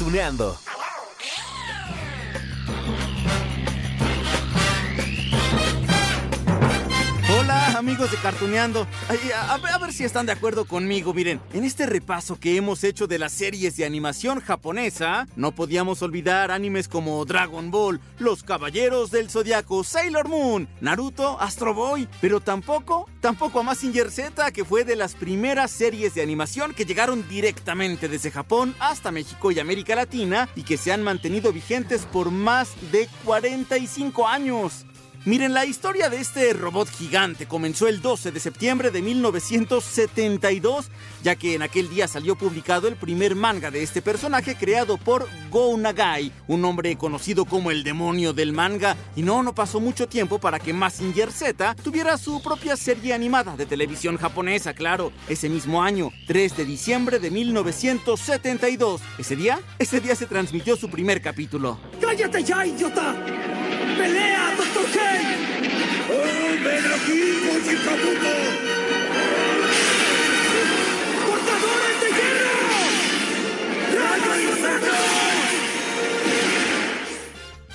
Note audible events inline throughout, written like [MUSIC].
Cartuneando. Amigos de Cartuneando. A, ver si están de acuerdo conmigo. Miren, en este repaso que hemos hecho de las series de animación japonesa, no podíamos olvidar animes como Dragon Ball, Los Caballeros del Zodiaco, Sailor Moon, Naruto, Astro Boy, pero tampoco, tampoco a Mazinger Z, que fue de las primeras series de animación que llegaron directamente desde Japón hasta México y América Latina y que se han mantenido vigentes por más de 45 años. Miren, la historia de este robot gigante comenzó el 12 de septiembre de 1972, ya que en aquel día salió publicado el primer manga de este personaje creado por Go Nagai, un hombre conocido como el demonio del manga, y no, no pasó mucho tiempo para que Mazinger Z tuviera su propia serie animada de televisión japonesa, claro, ese mismo año, 3 de diciembre de 1972. ¿Ese día? Ese día se transmitió su primer capítulo. ¡Cállate ya, idiota! ¡Pelea, Dr. K! ¡Oh, ven aquí, Koji Kabuto! ¡Cortadores de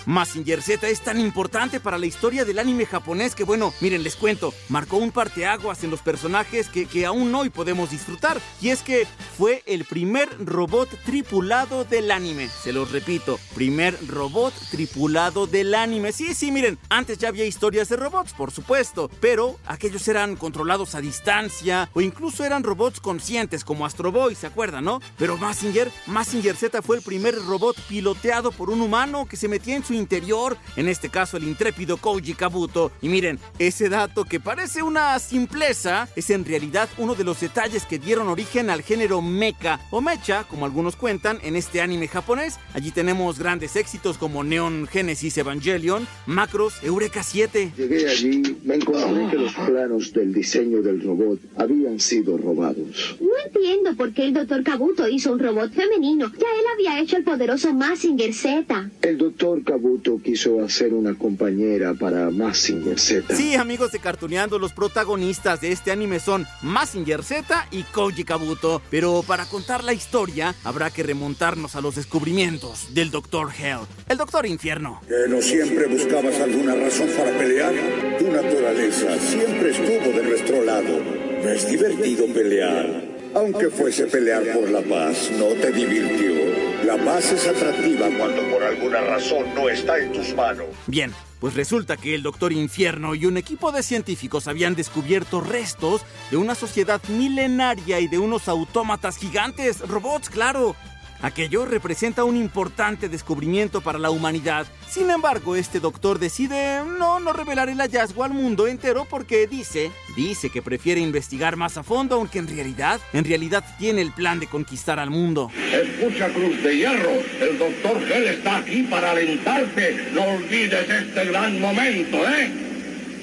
Mazinger Z es tan importante para la historia del anime japonés que, bueno, miren, les cuento, marcó un parteaguas en los personajes que, que aún hoy podemos disfrutar. Y es que fue el primer robot tripulado del anime. Se los repito, primer robot tripulado del anime. Sí, sí, miren, antes ya había historias de robots, por supuesto, pero aquellos eran controlados a distancia o incluso eran robots conscientes como Astro Boy, ¿se acuerdan, no? Pero Mazinger, Mazinger Z fue el primer robot piloteado por un humano que se metía en su interior, en este caso el intrépido Koji Kabuto. Y miren, ese dato que parece una simpleza es en realidad uno de los detalles que dieron origen al género mecha o mecha, como algunos cuentan, en este anime japonés. Allí tenemos grandes éxitos como Neon Genesis Evangelion, Macros, Eureka 7. Llegué allí, me encontré que los planos del diseño del robot habían sido robados. No entiendo por qué el doctor Kabuto hizo un robot femenino. Ya él había hecho el poderoso Mazinger Z. El doctor Kabuto quiso hacer una compañera para Mazinger Z. Sí, amigos de Cartuneando, los protagonistas de este anime son Mazinger Z y Koji Kabuto. Pero para contar la historia, habrá que remontarnos a los descubrimientos del Doctor Hell, el Doctor Infierno. ¿Que no siempre buscabas alguna razón para pelear? Tu naturaleza siempre estuvo de nuestro lado. No es divertido pelear. Aunque fuese pelear por la paz, no te divirtió. La paz es atractiva cuando por alguna razón no está en tus manos. Bien, pues resulta que el Doctor Infierno y un equipo de científicos habían descubierto restos de una sociedad milenaria y de unos autómatas gigantes, robots, claro. Aquello representa un importante descubrimiento para la humanidad. Sin embargo, este doctor decide no, no revelar el hallazgo al mundo entero porque dice, dice que prefiere investigar más a fondo, aunque en realidad, en realidad tiene el plan de conquistar al mundo. Escucha, Cruz de Hierro, el doctor Gel está aquí para alentarte. No olvides este gran momento, ¿eh?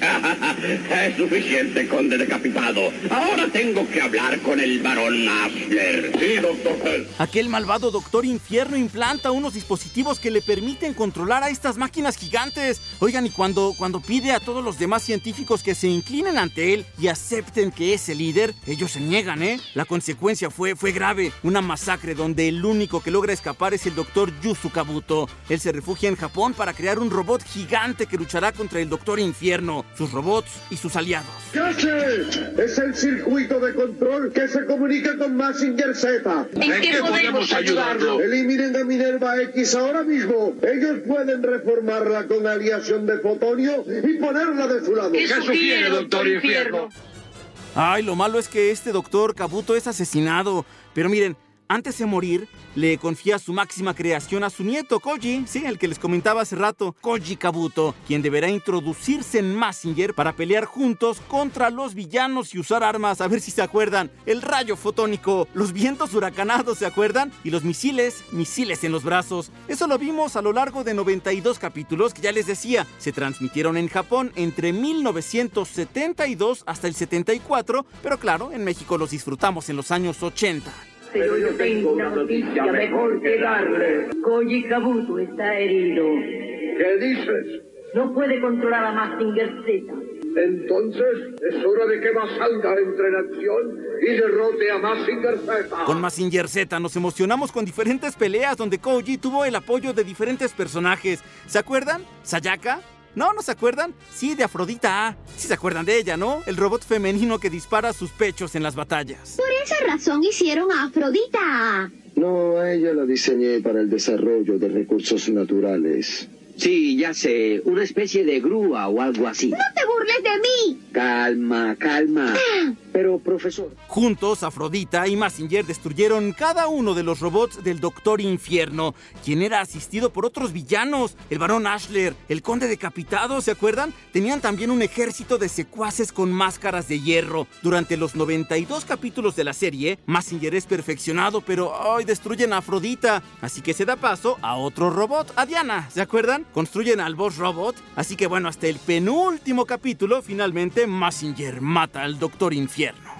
[LAUGHS] es suficiente, conde decapitado. Ahora tengo que hablar con el barón Asler. Sí, doctor. Aquel malvado doctor infierno implanta unos dispositivos que le permiten controlar a estas máquinas gigantes. Oigan, y cuando, cuando pide a todos los demás científicos que se inclinen ante él y acepten que es el líder, ellos se niegan, ¿eh? La consecuencia fue, fue grave. Una masacre donde el único que logra escapar es el doctor Yusu Kabuto. Él se refugia en Japón para crear un robot gigante que luchará contra el doctor infierno, sus robots y sus aliados. ¿Qué sé? Es el circuito de control que se comunica con Mazinger Z. ¿En qué podemos ayudarlo? Eliminen a Minerva X ahora mismo. Ellos pueden reformarla con aleación de fotonio y ponerla de su lado. ¿Qué sugiere, doctor Infierno? Ay, lo malo es que este doctor Kabuto es asesinado. Pero miren, antes de morir, le confía su máxima creación a su nieto, Koji, sí, el que les comentaba hace rato, Koji Kabuto, quien deberá introducirse en Massinger para pelear juntos contra los villanos y usar armas, a ver si se acuerdan, el rayo fotónico, los vientos huracanados, ¿se acuerdan? Y los misiles, misiles en los brazos. Eso lo vimos a lo largo de 92 capítulos que ya les decía, se transmitieron en Japón entre 1972 hasta el 74, pero claro, en México los disfrutamos en los años 80. Pero yo tengo una noticia mejor que darle. Koji Kabuto está herido. ¿Qué dices? No puede controlar a Mazinger Z. Entonces es hora de que más salga entre en acción y derrote a Mazinger Z. Con Mazinger Z nos emocionamos con diferentes peleas donde Koji tuvo el apoyo de diferentes personajes. ¿Se acuerdan? Sayaka, ¿No? ¿No se acuerdan? Sí, de Afrodita. Sí se acuerdan de ella, ¿no? El robot femenino que dispara sus pechos en las batallas. Por esa razón hicieron a Afrodita. No, a ella la diseñé para el desarrollo de recursos naturales. Sí, ya sé, una especie de grúa o algo así. ¡No te burles de mí! Calma, calma. Pero, profesor. Juntos, Afrodita y Massinger destruyeron cada uno de los robots del Doctor Infierno, quien era asistido por otros villanos, el Barón Ashler, el Conde Decapitado, ¿se acuerdan? Tenían también un ejército de secuaces con máscaras de hierro. Durante los 92 capítulos de la serie, Massinger es perfeccionado, pero hoy destruyen a Afrodita, así que se da paso a otro robot, a Diana, ¿se acuerdan? Construyen al boss robot, así que bueno, hasta el penúltimo capítulo, finalmente Massinger mata al Doctor Infierno.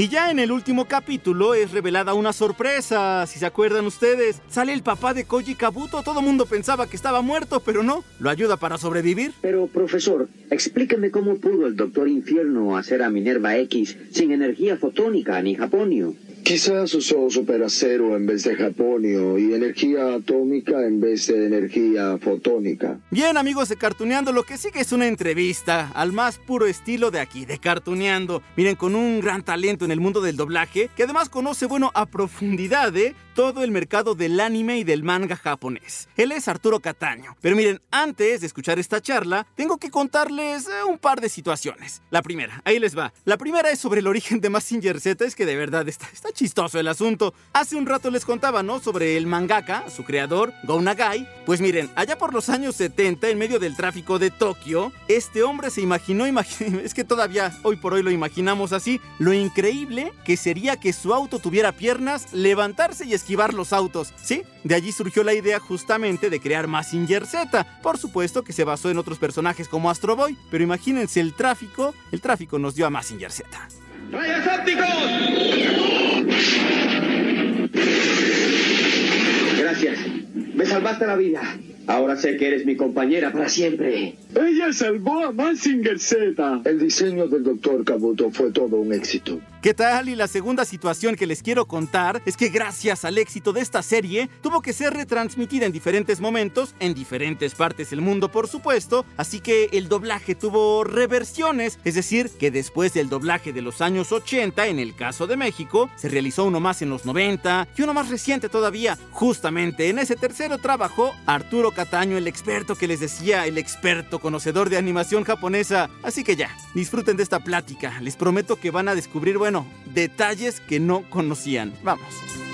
Y ya en el último capítulo es revelada una sorpresa, si se acuerdan ustedes. Sale el papá de Koji Kabuto, todo mundo pensaba que estaba muerto, pero no, lo ayuda para sobrevivir. Pero, profesor, explíqueme cómo pudo el Doctor Infierno hacer a Minerva X sin energía fotónica ni japonio. Quizás usó superacero en vez de japonio y energía atómica en vez de energía fotónica. Bien, amigos de Cartuneando, lo que sigue es una entrevista al más puro estilo de aquí, de Cartuneando. Miren, con un gran talento en el mundo del doblaje, que además conoce, bueno, a profundidad, ¿eh? todo el mercado del anime y del manga japonés. Él es Arturo Cataño. Pero miren, antes de escuchar esta charla, tengo que contarles eh, un par de situaciones. La primera, ahí les va. La primera es sobre el origen de Massinger Z, es que de verdad está, está chistoso el asunto. Hace un rato les contaba, ¿no? Sobre el mangaka, su creador, Go Nagai. Pues miren, allá por los años 70, en medio del tráfico de Tokio, este hombre se imaginó, imagi- [LAUGHS] es que todavía hoy por hoy lo imaginamos así, lo increíble que sería que su auto tuviera piernas, levantarse y esquivar los autos. Sí, de allí surgió la idea justamente de crear Massinger Z. Por supuesto que se basó en otros personajes como Astro Boy, pero imagínense el tráfico, el tráfico nos dio a Massinger Z. ¡Rayos ópticos! Gracias. Me salvaste la vida. Ahora sé que eres mi compañera para siempre. Ella salvó a Massinger Z. El diseño del Dr. Kabuto fue todo un éxito. ¿Qué tal? Y la segunda situación que les quiero contar es que gracias al éxito de esta serie, tuvo que ser retransmitida en diferentes momentos, en diferentes partes del mundo por supuesto, así que el doblaje tuvo reversiones, es decir, que después del doblaje de los años 80, en el caso de México, se realizó uno más en los 90 y uno más reciente todavía. Justamente en ese tercero trabajó Arturo Cataño, el experto que les decía, el experto conocedor de animación japonesa. Así que ya, disfruten de esta plática, les prometo que van a descubrir, bueno, detalles que no conocían. Vamos.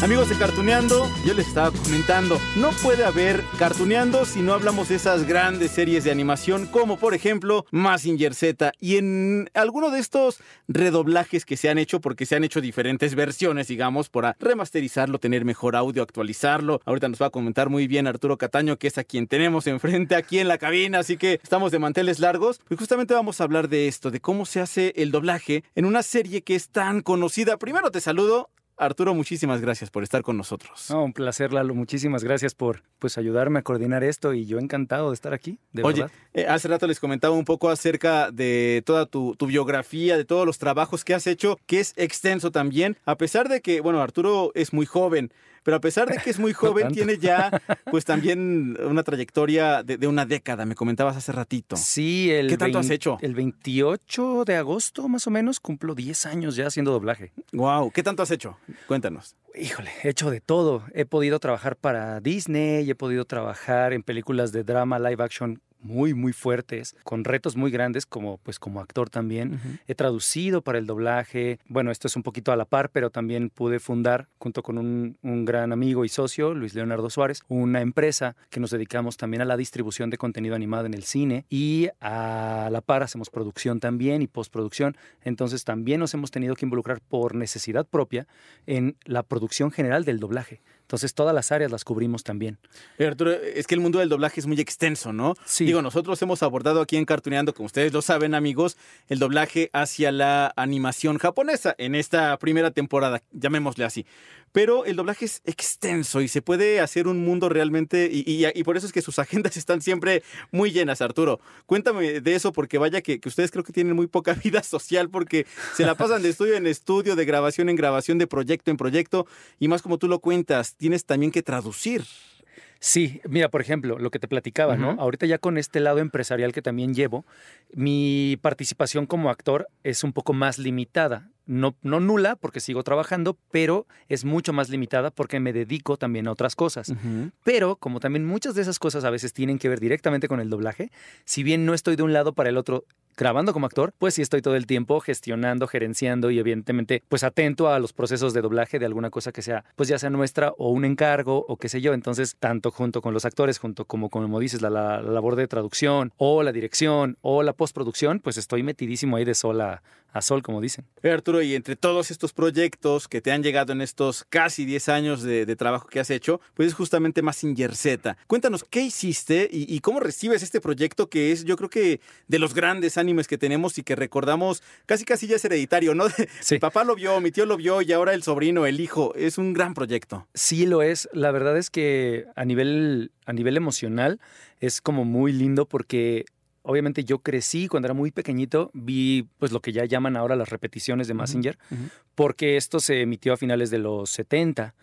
Amigos de Cartuneando, yo les estaba comentando, no puede haber Cartuneando si no hablamos de esas grandes series de animación como por ejemplo Massinger Z y en alguno de estos redoblajes que se han hecho porque se han hecho diferentes versiones, digamos, para remasterizarlo, tener mejor audio, actualizarlo. Ahorita nos va a comentar muy bien Arturo Cataño, que es a quien tenemos enfrente aquí en la cabina, así que estamos de manteles largos. Y justamente vamos a hablar de esto, de cómo se hace el doblaje en una serie que es tan conocida. Primero te saludo, Arturo, muchísimas gracias por estar con nosotros. No, un placer, Lalo. Muchísimas gracias por pues ayudarme a coordinar esto y yo encantado de estar aquí, de Oye, verdad. eh, hace rato les comentaba un poco acerca de toda tu, tu biografía, de todos los trabajos que has hecho, que es extenso también, a pesar de que, bueno, Arturo es muy joven, pero a pesar de que es muy [LAUGHS] joven, tiene ya pues también una trayectoria de, de una década, me comentabas hace ratito. Sí, el ¿Qué tanto has hecho? El 28 de agosto, más o menos, cumplo 10 años ya haciendo doblaje. Wow, ¿qué tanto has hecho? Cuéntanos. Híjole, he hecho de todo. He podido trabajar para Disney, he podido trabajar en películas de drama live action muy, muy fuertes, con retos muy grandes como, pues, como actor también. He traducido para el doblaje. Bueno, esto es un poquito a la par, pero también pude fundar, junto con un, un gran amigo y socio, Luis Leonardo Suárez, una empresa que nos dedicamos también a la distribución de contenido animado en el cine y a la par hacemos producción también y postproducción. Entonces también nos hemos tenido que involucrar por necesidad propia en la producción general del doblaje. Entonces todas las áreas las cubrimos también. Arturo, es que el mundo del doblaje es muy extenso, ¿no? Sí. Digo, nosotros hemos abordado aquí en Cartuneando, como ustedes lo saben, amigos, el doblaje hacia la animación japonesa en esta primera temporada, llamémosle así. Pero el doblaje es extenso y se puede hacer un mundo realmente, y, y- y por eso es que sus [LAUGHS] agendas están siempre muy llenas, Arturo. Cuéntame de eso, porque vaya que, que ustedes creo que tienen muy poca [LAUGHS] vida social, porque se la pasan de estudio en estudio, de grabación en grabación, de proyecto en proyecto, y más como tú lo cuentas, tienes también que traducir. Sí, mira, por ejemplo, lo que te platicaba, ¿no? Ahorita ya con este lado empresarial que también llevo, mi participación como actor es un poco más limitada. No, no nula, porque sigo trabajando, pero es mucho más limitada porque me dedico también a otras cosas. Pero como también muchas de esas cosas a veces tienen que ver directamente con el doblaje, si bien no estoy de un lado para el otro grabando como actor, pues sí estoy todo el tiempo gestionando, gerenciando y evidentemente pues atento a los procesos de doblaje de alguna cosa que sea, pues ya sea nuestra o un encargo o qué sé yo. Entonces, tanto junto con los actores, junto como como dices, la, la- la labor de traducción o la dirección o la postproducción, pues estoy metidísimo ahí de sol a, sol, como dicen. Arturo, y entre todos estos proyectos que te han llegado en estos casi 10 años de, de trabajo que has hecho, pues es justamente Massinger Z. Cuéntanos, ¿qué hiciste y, y cómo recibes este proyecto que es, yo creo que, de los grandes animes que tenemos y que recordamos, casi casi ya es hereditario, ¿no? [LAUGHS] Mi papá lo vio, mi tío lo vio y ahora el sobrino, el hijo. Es un gran proyecto. Sí lo es. La verdad es que a nivel, a nivel emocional es como muy lindo porque obviamente yo crecí cuando era muy pequeñito, vi pues lo que ya llaman ahora las repeticiones de Massinger, porque esto se emitió a finales de los 70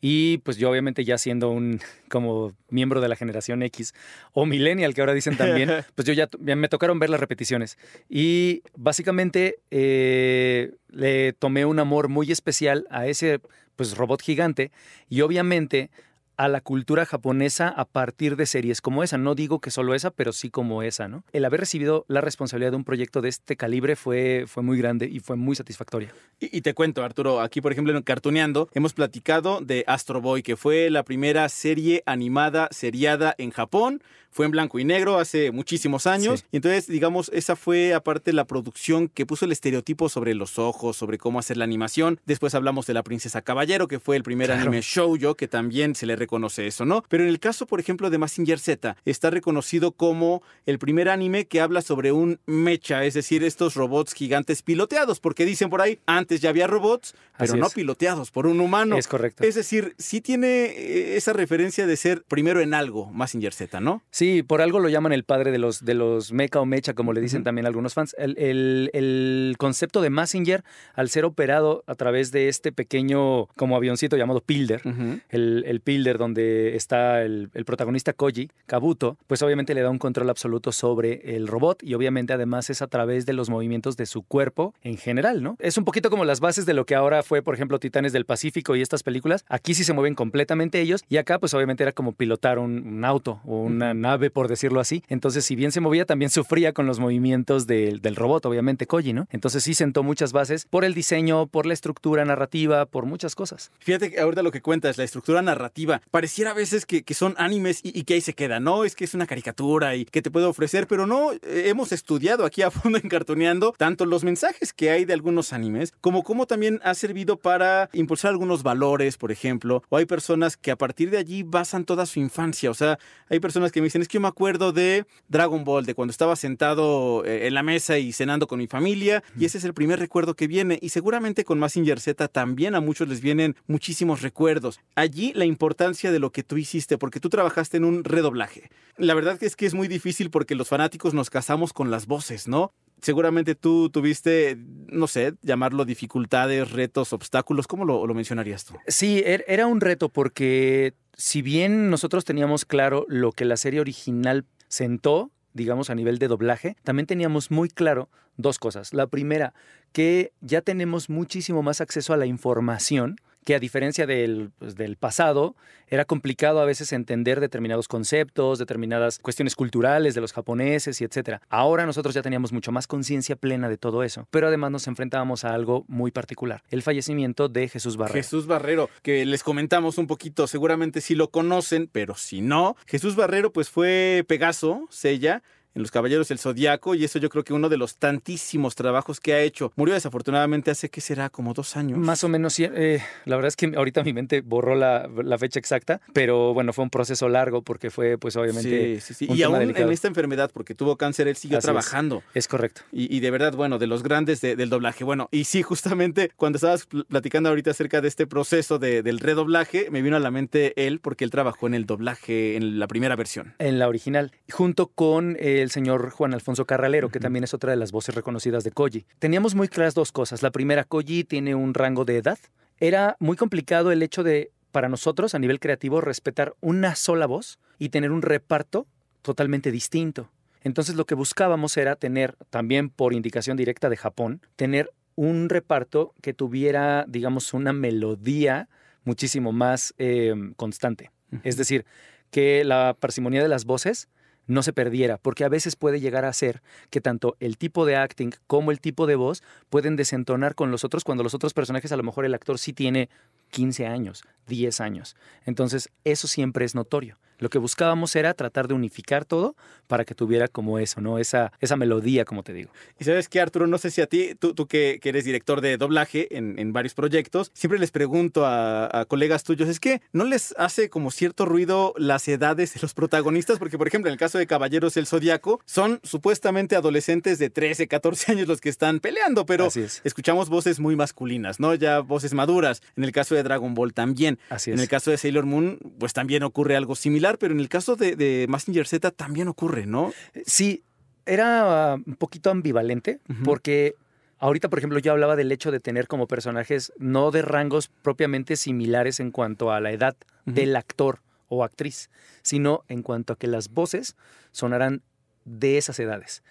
y pues yo obviamente ya siendo un [LAUGHS] como miembro de la generación X o millennial que ahora dicen también, [LAUGHS] pues yo ya, ya me tocaron ver las repeticiones. Y básicamente eh, le tomé un amor muy especial a ese pues robot gigante y obviamente a la cultura japonesa a partir de series como esa. No digo que solo esa, pero sí como esa, ¿no? El haber recibido la responsabilidad de un proyecto de este calibre fue, fue muy grande y fue muy satisfactoria. Y, te cuento, Arturo, aquí por ejemplo en Cartuneando hemos platicado de Astro Boy, que fue la primera serie animada seriada en Japón. Fue en blanco y negro hace muchísimos años. Sí. Y entonces, digamos, esa fue aparte la producción que puso el estereotipo sobre los ojos, sobre cómo hacer la animación. Después hablamos de La Princesa Caballero, que fue el primer Claro. anime shoujo, que también se le reconoce eso, ¿no? Pero en el caso, por ejemplo, de Massinger Z, está reconocido como el primer anime que habla sobre un mecha, es decir, estos robots gigantes piloteados, porque dicen por ahí, antes ya había robots, pero Así no es. piloteados por un humano. Es correcto. Es decir, sí tiene eh, esa referencia de ser primero en algo, Massinger Z, ¿no? Sí, por algo lo llaman el padre de los, de los mecha o mecha, como le dicen también algunos fans. El, el- el concepto de Massinger, al ser operado a través de este pequeño como avioncito llamado Pilder, el, el Pilder donde está el, el protagonista Koji, Kabuto, pues obviamente le da un control absoluto sobre el robot y obviamente además es a través de los movimientos de su cuerpo en general, ¿no? Es un poquito como las bases de lo que ahora fue, por ejemplo, Titanes del Pacífico y estas películas. Aquí sí se mueven completamente ellos y acá pues obviamente era como pilotar un, un auto o una nave, por decirlo así. Entonces, si bien se movía, también sufría con los movimientos del, del robot, obviamente Koji, ¿no? Entonces sí sentó muchas bases por el diseño, por la estructura narrativa, por muchas cosas. Fíjate que ahorita lo que cuentas, la estructura narrativa, pareciera a veces que, que son animes y, que ahí se queda, ¿no? Es que es una caricatura y que te puede ofrecer, pero no, eh, hemos estudiado aquí a [LAUGHS] fondo en Cartoneando tanto los mensajes que hay de algunos animes, como cómo también ha servido para impulsar algunos valores, por ejemplo, o hay personas que a partir de allí basan toda su infancia, o sea, hay personas que me dicen, es que yo me acuerdo de Dragon Ball, de cuando estaba sentado eh, en la mesa y cenando con mi familia, y ese es el primer recuerdo que viene, y seguramente con Massinger Z también a muchos les vienen muchísimos recuerdos. Allí la importancia de lo que tú hiciste, porque tú trabajaste en un redoblaje. La verdad es que es muy difícil porque los fanáticos nos casamos con las voces, ¿no? Seguramente tú tuviste, no sé, llamarlo dificultades, retos, obstáculos, ¿cómo lo, mencionarías tú? Sí, er- era un reto porque si bien nosotros teníamos claro lo que la serie original sentó, digamos a nivel de doblaje, también teníamos muy claro dos cosas. La primera, que ya tenemos muchísimo más acceso a la información que a diferencia del, pues, del pasado, era complicado a veces entender determinados conceptos, determinadas cuestiones culturales de los japoneses y etcétera. Ahora nosotros ya teníamos mucho más conciencia plena de todo eso, pero además nos enfrentábamos a algo muy particular, el fallecimiento de Jesús Barrero. Jesús Barrero, que les comentamos un poquito, seguramente sí lo conocen, pero si no, Jesús Barrero pues fue Pegaso, Sella, en Los Caballeros del Zodiaco, y eso yo creo que uno de los tantísimos trabajos que ha hecho. Murió desafortunadamente hace, ¿qué será? Como dos años. Más o menos, sí, eh, la verdad es que ahorita mi mente borró la, la, fecha exacta, pero bueno, fue un proceso largo porque fue, pues obviamente. Sí, sí, sí. y aún delicado. en esta enfermedad, porque tuvo cáncer, él siguió Así trabajando. Es, es correcto. Y, y, de verdad, bueno, de los grandes de, del doblaje. Bueno, y sí, [LAUGHS] justamente cuando estabas platicando ahorita acerca de este proceso de, del redoblaje, me vino a la mente él, porque él trabajó en el doblaje en la primera versión. En la original, junto con el señor Juan Alfonso. Carralero, que también es otra de las voces reconocidas de Koji. Teníamos muy claras dos cosas. La primera, Koji tiene un rango de edad. Era muy complicado el hecho de, para nosotros, a nivel creativo, respetar una sola voz y tener un reparto totalmente distinto. Entonces lo que buscábamos era tener, también por indicación directa de Japón, tener un reparto que tuviera, digamos, una melodía muchísimo más eh, constante. Es decir, que la parsimonia de las voces no se perdiera, porque a veces puede llegar a ser que tanto el tipo de acting como el tipo de voz pueden desentonar con los otros cuando los otros personajes a lo mejor el actor sí tiene 15 años, 10 años. Entonces, eso siempre es notorio. Lo que buscábamos era tratar de unificar todo para que tuviera como eso, ¿no? Esa, esa melodía, como te digo. Y sabes qué, Arturo, no sé si a ti, tú, tú que, que, eres director de doblaje en, en, varios proyectos, siempre les pregunto a, a, colegas tuyos, es que no les hace como cierto ruido las edades de los protagonistas, porque por ejemplo en el caso de Caballeros del Zodíaco, son supuestamente adolescentes de 13, 14 años los que están peleando, pero es. escuchamos voces muy masculinas, ¿no? Ya voces maduras. En el caso de Dragon Ball también. Así en el caso de Sailor Moon, pues también ocurre algo similar pero en el caso de, de Massinger Z también ocurre, ¿no? Sí, era uh, un poquito ambivalente uh -huh. porque ahorita, por ejemplo, yo hablaba del hecho de tener como personajes no de rangos propiamente similares en cuanto a la edad uh -huh. del actor o actriz, sino en cuanto a que las voces sonaran de esas edades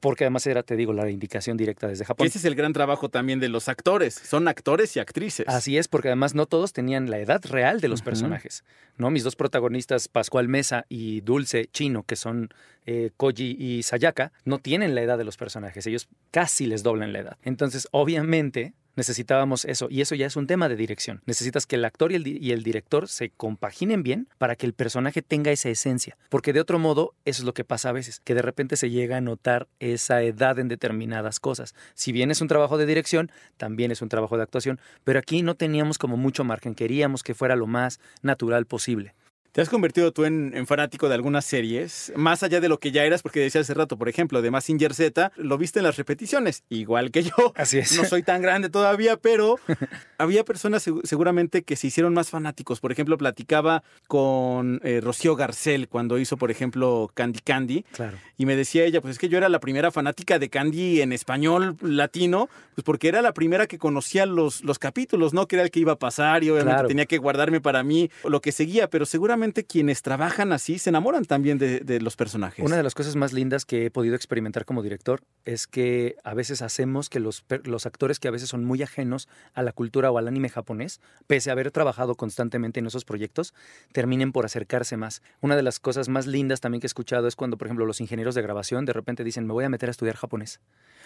porque además era, te digo, la indicación directa desde Japón. Ese es el gran trabajo también de los actores, son actores y actrices. Así es, porque además no todos tenían la edad real de los uh -huh. personajes. ¿no? Mis dos protagonistas, Pascual Mesa y Dulce Chino, que son eh, Koji y Sayaka, no tienen la edad de los personajes, ellos casi les doblan la edad. Entonces, obviamente, necesitábamos eso. Y eso ya es un tema de dirección. Necesitas que el actor y el, y el, director se compaginen bien para que el personaje tenga esa esencia. Porque de otro modo, eso es lo que pasa a veces, que de repente se llega a notar esa edad en determinadas cosas. Si bien es un trabajo de dirección, también es un trabajo de actuación, pero aquí no teníamos como mucho margen. Queríamos que fuera lo más natural posible. ¿Te has convertido tú en, en, fanático de algunas series? Más allá de lo que ya eras, porque decía hace rato, por ejemplo, de Massinger Z, lo viste en las repeticiones, igual que yo. Así es. No soy tan grande todavía, pero [LAUGHS] había personas seguramente que se hicieron más fanáticos. Por ejemplo, platicaba con eh, Rocío Garcel cuando hizo, por ejemplo, Candy Candy. Claro. Y me decía ella, pues es que yo era la primera fanática de Candy en español latino, pues porque era la primera que conocía los, los capítulos, ¿no? Que era el que iba a pasar y obviamente claro. tenía que guardarme para mí lo que seguía, pero seguramente quienes trabajan así se enamoran también de, de, los personajes. Una de las cosas más lindas que he podido experimentar como director es que a veces hacemos que los, los actores que a veces son muy ajenos a la cultura o al anime japonés, pese a haber trabajado constantemente en esos proyectos, terminen por acercarse más. Una de las cosas más lindas también que he escuchado es cuando, por ejemplo, los ingenieros de grabación de repente dicen, me voy a meter a estudiar japonés.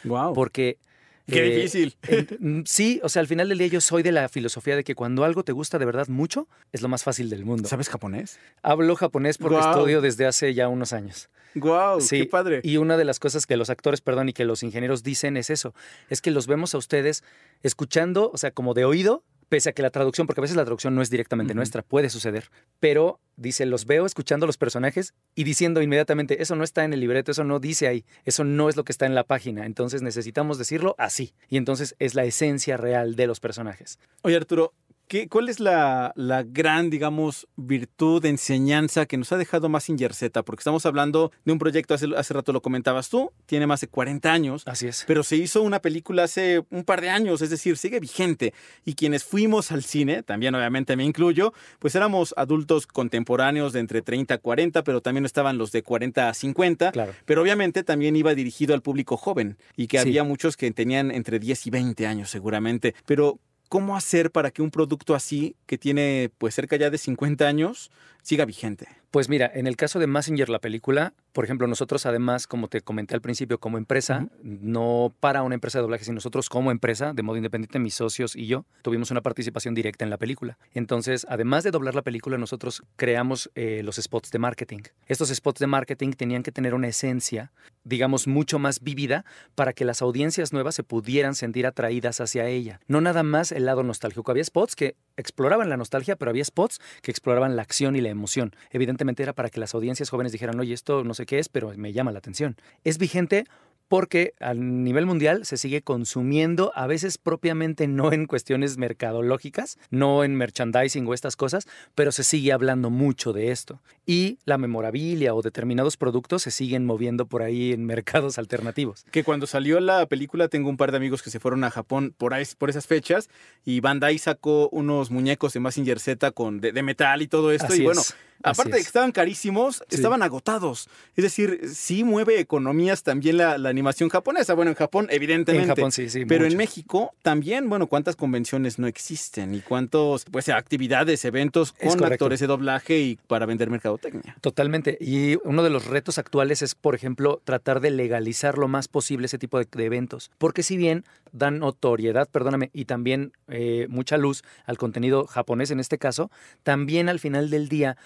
Wow. Porque Qué eh, difícil. Eh, sí, o sea, al final del día yo soy de la filosofía de que cuando algo te gusta de verdad mucho, es lo más fácil del mundo. ¿Sabes japonés? Hablo japonés porque wow. estudio desde hace ya unos años. ¡Guau! Wow, sí, ¡Qué padre! Y una de las cosas que los actores, perdón, y que los ingenieros dicen es eso, es que los vemos a ustedes escuchando, o sea, como de oído, pese a que la traducción, porque a veces la traducción no es directamente uh -huh. nuestra, puede suceder, pero dice, los veo escuchando los personajes y diciendo inmediatamente, eso no está en el libreto, eso no dice ahí, eso no es lo que está en la página, entonces necesitamos decirlo así, y entonces es la esencia real de los personajes. Oye Arturo, ¿Qué, ¿Cuál es la, la, gran, digamos, virtud enseñanza que nos ha dejado Massinger Z? Porque estamos hablando de un proyecto, hace, hace rato lo comentabas tú, tiene más de 40 años. Así es. Pero se hizo una película hace un par de años, es decir, sigue vigente. Y quienes fuimos al cine, también obviamente me incluyo, pues éramos adultos contemporáneos de entre 30 a 40, pero también estaban los de 40 a 50. Claro. Pero obviamente también iba dirigido al público joven y que sí. había muchos que tenían entre 10 y 20 años seguramente. Pero ¿cómo hacer para que un producto así, que tiene pues cerca ya de 50 años, siga vigente? Pues mira, en el caso de Messenger, la película, por ejemplo, nosotros además, como te comenté al principio, como empresa, no para una empresa de doblaje, sino nosotros como empresa, de modo independiente, mis socios y yo, tuvimos una participación directa en la película. Entonces, además de doblar la película, nosotros creamos eh, los spots de marketing. Estos spots de marketing tenían que tener una esencia, digamos, mucho más vívida para que las audiencias nuevas se pudieran sentir atraídas hacia ella. No nada más el lado nostálgico. Había spots que exploraban la nostalgia, pero había spots que exploraban la acción y la emoción. Evidentemente era para que las audiencias jóvenes dijeran, oye, esto no sé qué es, pero me llama la atención. Es vigente porque a nivel mundial se sigue consumiendo, a veces propiamente no en cuestiones mercadológicas, no en merchandising o estas cosas, pero se sigue hablando mucho de esto. Y la memorabilia o determinados productos se siguen moviendo por ahí en mercados alternativos. Que cuando salió la película tengo un par de amigos que se fueron a Japón por, ahí, por esas fechas y Bandai sacó unos muñecos de Massinger Z con, de, de metal y todo esto. Así y bueno, es. Aparte de que estaban carísimos, Sí. estaban agotados. Es decir, sí mueve economías también la, la animación japonesa. Bueno, en Japón, evidentemente. En Japón sí, sí, Pero en. México también, bueno, cuántas convenciones no existen y cuántos, pues, actividades, eventos con actores de doblaje y para vender mercadotecnia. Totalmente. Y uno de los retos actuales es, por ejemplo, tratar de legalizar lo más posible ese tipo de, de eventos. Porque si bien dan notoriedad, perdóname, y también eh, mucha luz al contenido japonés en este caso, también al final del día,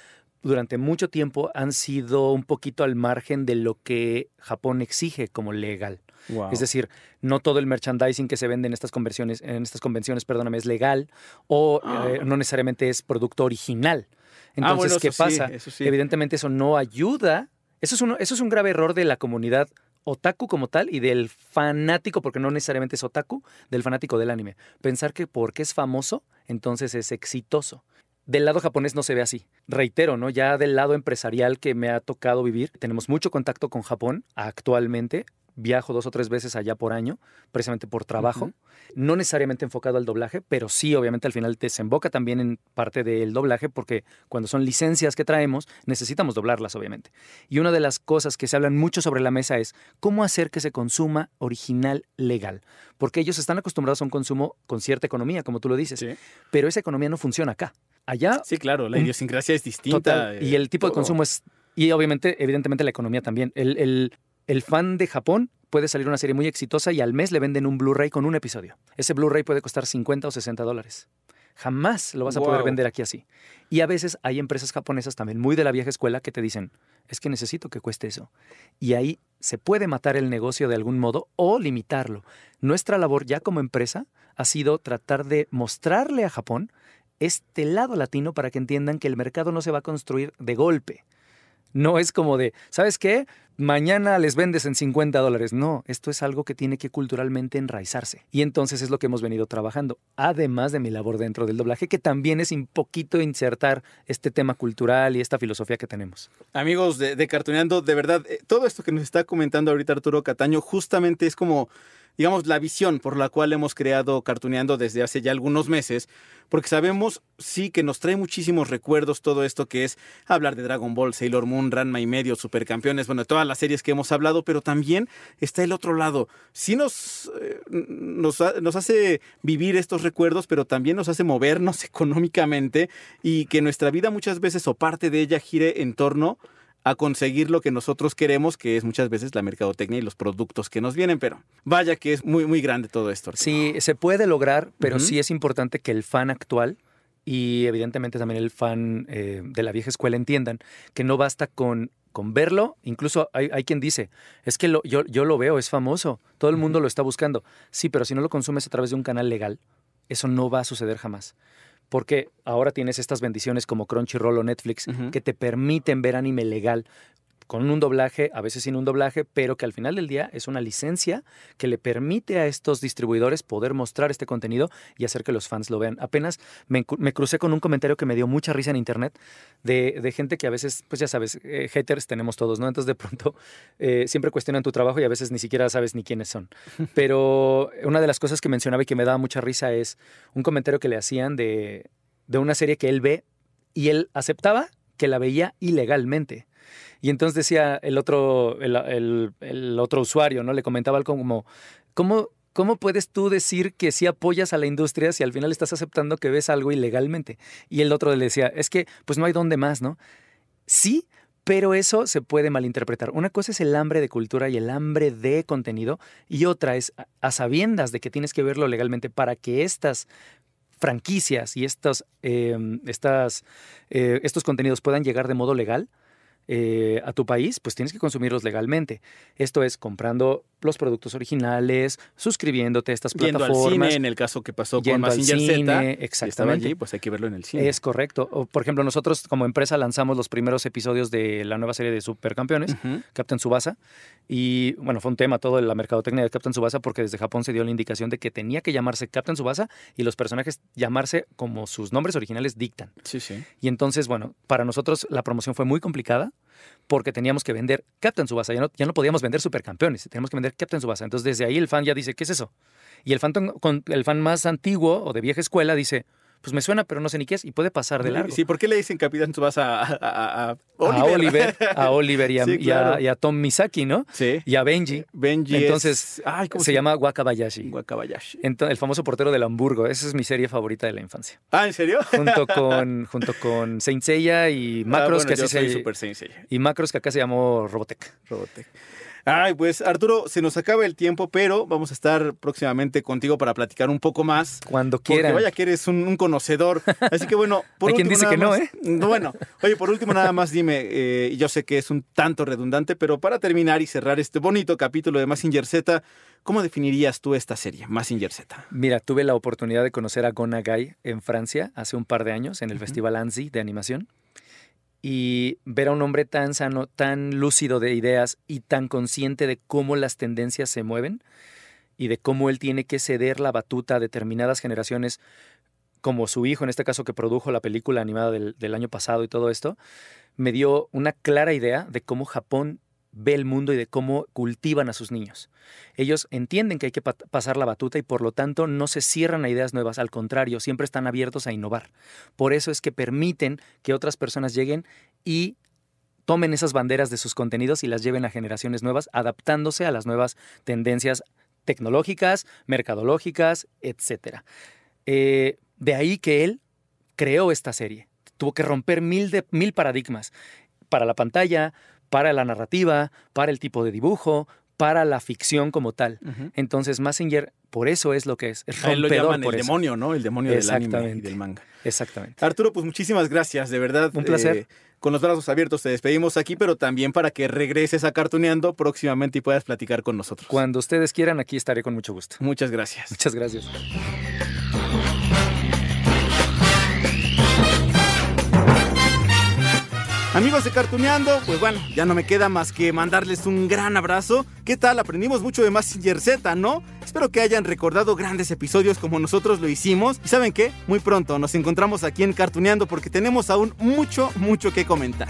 durante mucho tiempo, han sido un poquito al margen de lo que Japón exige como legal. Wow. Es decir, no todo el merchandising que se vende en estas conversiones, en estas convenciones, perdóname, es legal o eh, no necesariamente es producto original. Entonces, Ah, bueno, ¿qué sí, pasa? eso sí. Evidentemente eso no ayuda. Eso es, un, eso es un grave error de la comunidad otaku como tal y del fanático, porque no necesariamente es otaku, del fanático del anime. Pensar que porque es famoso, entonces es exitoso. Del lado japonés no se ve así. Reitero, ¿no? Ya del lado empresarial que me ha tocado vivir, tenemos mucho contacto con Japón actualmente. Viajo dos o tres veces allá por año, precisamente por trabajo. No necesariamente enfocado al doblaje, pero sí, obviamente, al final desemboca también en parte del doblaje, porque cuando son licencias que traemos, necesitamos doblarlas, obviamente. Y una de las cosas que se hablan mucho sobre la mesa es cómo hacer que se consuma original legal. Porque ellos están acostumbrados a un consumo con cierta economía, como tú lo dices. Sí. Pero esa economía no funciona acá. Allá Sí, claro, la idiosincrasia es distinta. Total. Y eh, el tipo de consumo es. Y obviamente, evidentemente, la economía también. El, el- el fan de Japón puede salir una serie muy exitosa y al mes le venden un Blu-ray con un episodio. Ese Blu-ray puede costar 50 o 60 dólares. Jamás lo vas a poder vender aquí así. Y a veces hay empresas japonesas también muy de la vieja escuela que te dicen, es que necesito que cueste eso. Y ahí se puede matar el negocio de algún modo o limitarlo. Nuestra labor ya como empresa ha sido tratar de mostrarle a Japón este lado latino para que entiendan que el mercado no se va a construir de golpe. No es como de, ¿sabes qué? Mañana les vendes en 50 dólares. No, esto es algo que tiene que culturalmente enraizarse. Y entonces es lo que hemos venido trabajando. Además de mi labor dentro del doblaje, que también es un poquito insertar este tema cultural y esta filosofía que tenemos. Amigos de, de Cartuneando, de verdad, eh, todo esto que nos está comentando ahorita Arturo Cataño, justamente es como, digamos, la visión por la cual hemos creado Cartuneando desde hace ya algunos meses, porque sabemos, sí, que nos trae muchísimos recuerdos todo esto que es hablar de Dragon Ball, Sailor Moon, Ranma y medio, Supercampeones, bueno, todas las series que hemos hablado, pero también está el otro lado. Sí nos, eh, nos, ha- nos hace vivir estos recuerdos, pero también nos hace movernos [LAUGHS] económicamente y que nuestra vida muchas veces o parte de ella gire en torno conseguir lo que nosotros queremos, que es muchas veces la mercadotecnia y los productos que nos vienen, pero vaya que es muy, muy grande todo esto. Sí, se puede lograr, pero sí es importante que el fan actual y evidentemente también el fan eh, de la vieja escuela entiendan que no basta con, con verlo. Incluso hay, hay quien dice, es que lo- yo, yo lo veo, es famoso, todo el mundo lo está buscando. Sí, pero si no lo consumes a través de un canal legal, eso no va a suceder jamás. Porque ahora tienes estas bendiciones como Crunchyroll o Netflix que te permiten ver anime legal con un doblaje, a veces sin un doblaje, pero que al final del día es una licencia que le permite a estos distribuidores poder mostrar este contenido y hacer que los fans lo vean. Apenas me, crucé con un comentario que me dio mucha risa en internet de, de gente que a veces, pues ya sabes, eh, haters tenemos todos, ¿no? Entonces de pronto eh, siempre cuestionan tu trabajo y a veces ni siquiera sabes ni quiénes son. [LAUGHS] Pero una de las cosas que mencionaba y que me daba mucha risa es un comentario que le hacían de, de una serie que él ve y él aceptaba que la veía ilegalmente. Y entonces decía el otro, el, el- otro usuario, ¿no? Le comentaba algo como, ¿cómo, ¿cómo puedes tú decir que sí apoyas a la industria si al final estás aceptando que ves algo ilegalmente? Y el otro le decía, es que pues no hay dónde más, ¿no? Sí, pero eso se puede malinterpretar. Una cosa es el hambre de cultura y el hambre de contenido y otra es a sabiendas de que tienes que verlo legalmente para que estas franquicias y em, estas, eh, estos contenidos puedan llegar de modo legal eh, a tu país, pues tienes que consumirlos legalmente. Esto es comprando los productos originales, suscribiéndote a estas Yendo plataformas. al cine, en el caso que pasó con Yendo cine, Z, exactamente. allí, pues hay que verlo en el cine. Es correcto. O, por ejemplo, nosotros como empresa lanzamos los primeros episodios de la nueva serie de Supercampeones, Ujú. Captain Subasa. Y bueno, fue un tema todo la mercadotecnia de Captain Subasa porque desde Japón se dio la indicación de que tenía que llamarse Captain Subasa y los personajes llamarse como sus nombres originales dictan. Sí, sí. Y entonces, bueno, para nosotros la promoción fue muy complicada porque teníamos que vender Captain Subasa, ya no, ya no podíamos vender Supercampeones, teníamos que vender Captain Subasa. Entonces, desde ahí el fan ya dice, ¿qué es eso? Y el fan, el fan más antiguo o de vieja escuela dice, pues me suena, pero no sé ni qué es, y puede pasar de largo. Sí, ¿por qué le dicen Capitán Tsubasa a, a- a- Oliver? A [LAUGHS] Oliver y a, Sí, y a- claro. y a Tom Misaki, ¿no? Sí. Y a Benji. Benji Entonces, es- ay, ¿cómo se llama Wakabayashi. Wakabayashi. El famoso portero del Hamburgo. Esa es mi serie favorita de la infancia. Ah, ¿en serio? Junto [LAUGHS] con, junto con Saint Seiya y Macros, Ah, bueno, que así se Super. Y Macros, que acá se llamó Robotech. Robotech. Ay, pues Arturo, se nos acaba el tiempo, pero vamos a estar próximamente contigo para platicar un poco más. Cuando Porque quieran. vaya que eres un, un conocedor. Así que bueno, por [LAUGHS] Hay quien último dice que no, más- [LAUGHS] Bueno, oye, por último nada más dime, eh, yo sé que es un tanto redundante, pero para terminar y cerrar este bonito capítulo de Massinger Z, ¿cómo definirías tú esta serie, Massinger Z? Mira, tuve la oportunidad de conocer a Gonagai en Francia hace un par de años en el Festival ANSI de animación y ver a un hombre tan sano, tan lúcido de ideas y tan consciente de cómo las tendencias se mueven y de cómo él tiene que ceder la batuta a determinadas generaciones, como su hijo, en este caso que produjo la película animada del, del año pasado y todo esto, me dio una clara idea de cómo Japón ve el mundo y de cómo cultivan a sus niños. Ellos entienden que hay que pa- pasar la batuta y por lo tanto no se cierran a ideas nuevas, al contrario, siempre están abiertos a innovar. Por eso es que permiten que otras personas lleguen y tomen esas banderas de sus contenidos y las lleven a generaciones nuevas, adaptándose a las nuevas tendencias tecnológicas, mercadológicas, etc. Eh, de ahí que él creó esta serie. Tuvo que romper mil, mil paradigmas para la pantalla, para la narrativa, para el tipo de dibujo, para la ficción como tal. Entonces, Massinger, por eso es lo que es. Es A él lo rompedor llaman por el eso. demonio, ¿no? El demonio del anime y del manga. Exactamente. Arturo, pues muchísimas gracias, de verdad. Un placer. Eh, con los brazos abiertos te despedimos aquí, pero también para que regreses a Cartuneando próximamente y puedas platicar con nosotros. Cuando ustedes quieran, aquí estaré con mucho gusto. Muchas gracias. Muchas gracias. Amigos de Cartuneando, pues bueno, ya no me queda más que mandarles un gran abrazo. ¿Qué tal? Aprendimos mucho de Massinger Z, ¿no? Espero que hayan recordado grandes episodios como nosotros lo hicimos. ¿Y saben qué? Muy pronto nos encontramos aquí en Cartuneando porque tenemos aún mucho, mucho que comentar.